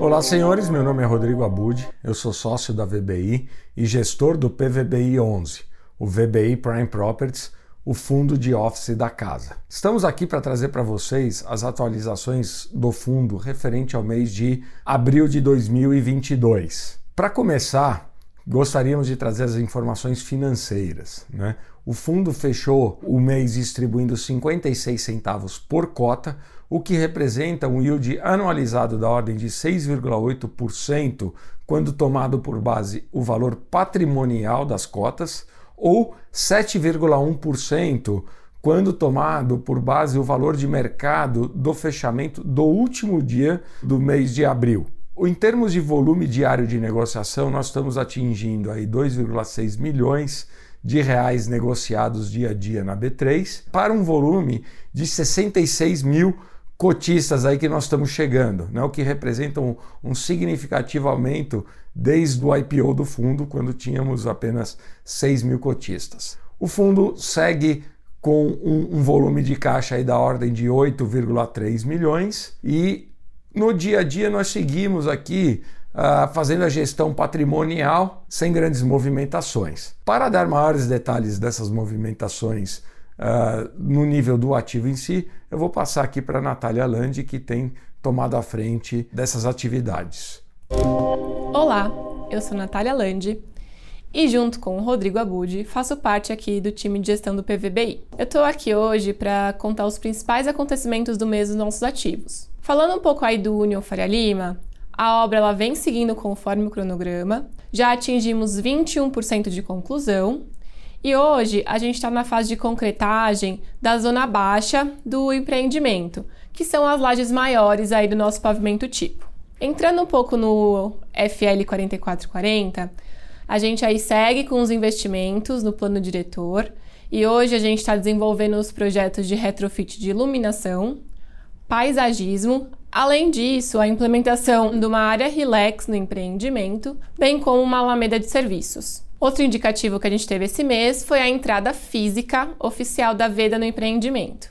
Olá, senhores. Meu nome é Rodrigo Abud. Eu sou sócio da VBI e gestor do PVBI 11, o VBI Prime Properties, o fundo de office da casa. Estamos aqui para trazer para vocês as atualizações do fundo referente ao mês de abril de 2022. Para começar, gostaríamos de trazer as informações financeiras. Né? O fundo fechou o mês distribuindo 56 centavos por cota, o que representa um yield anualizado da ordem de 6,8% quando tomado por base o valor patrimonial das cotas, ou 7,1% quando tomado por base o valor de mercado do fechamento do último dia do mês de abril. Em termos de volume diário de negociação, nós estamos atingindo aí 2,6 milhões de reais negociados dia a dia na B3 para um volume de 66 mil cotistas aí que nós estamos chegando, né? o que representa um, um, significativo aumento desde o IPO do fundo, quando tínhamos apenas 6 mil cotistas. O fundo segue com um, um volume de caixa aí da ordem de 8,3 milhões e no dia a dia nós seguimos aqui uh, fazendo a gestão patrimonial sem grandes movimentações. Para dar maiores detalhes dessas movimentações uh, no nível do ativo em si, eu vou passar aqui para a Natália Landi, que tem tomado a frente dessas atividades. Olá, eu sou Natália Landi e junto com o Rodrigo Abud faço parte aqui do time de gestão do PVBI. Eu estou aqui hoje para contar os principais acontecimentos do mês dos nossos ativos. Falando um pouco aí do União Faria Lima, a obra ela vem seguindo conforme o cronograma. Já atingimos 21% de conclusão e hoje a gente está na fase de concretagem da zona baixa do empreendimento, que são as lajes maiores aí do nosso pavimento tipo. Entrando um pouco no FL 4440, a gente aí segue com os investimentos no plano diretor e hoje a gente está desenvolvendo os projetos de retrofit de iluminação, paisagismo, além disso, a implementação de uma área relax no empreendimento, bem como uma alameda de serviços. Outro indicativo que a gente teve esse mês foi a entrada física oficial da Veda no empreendimento.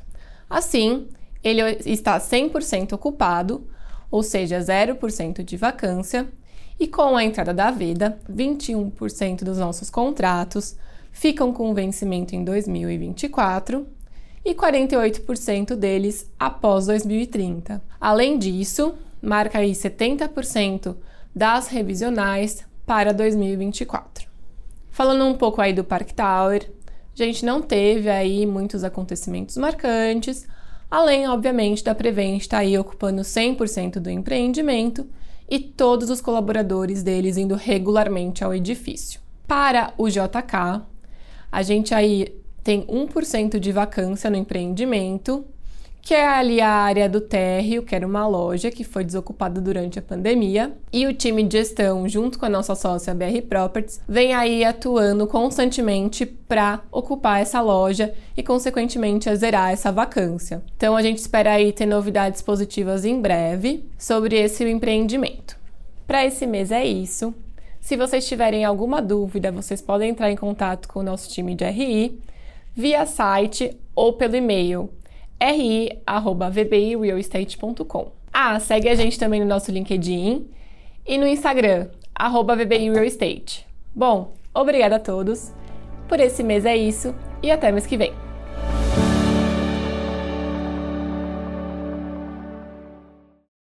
Assim, ele está 100% ocupado, ou seja, 0% de vacância, e com a entrada da Veda, 21% dos nossos contratos ficam com vencimento em 2024 e 48% deles após 2030. Além disso, marca aí 70% das revisionais para 2024. Falando um pouco aí do Park Tower, a gente não teve aí muitos acontecimentos marcantes, além, obviamente, da Prevent estar aí ocupando 100% do empreendimento e todos os colaboradores deles indo regularmente ao edifício. Para o JK, a gente aí tem 1% de vacância no empreendimento, que é ali a área do térreo, que era uma loja que foi desocupada durante a pandemia, e o time de gestão, junto com a nossa sócia BR Properties, vem aí atuando constantemente para ocupar essa loja e, consequentemente, zerar essa vacância. Então, a gente espera aí ter novidades positivas em breve sobre esse empreendimento. Para esse mês é isso. Se vocês tiverem alguma dúvida, vocês podem entrar em contato com o nosso time de RI via site ou pelo e-mail ri@vbirealestate.com. Ah, segue a gente também no nosso LinkedIn e no Instagram @vbirealestate. Bom, obrigada a todos. Por esse mês é isso e até mês que vem.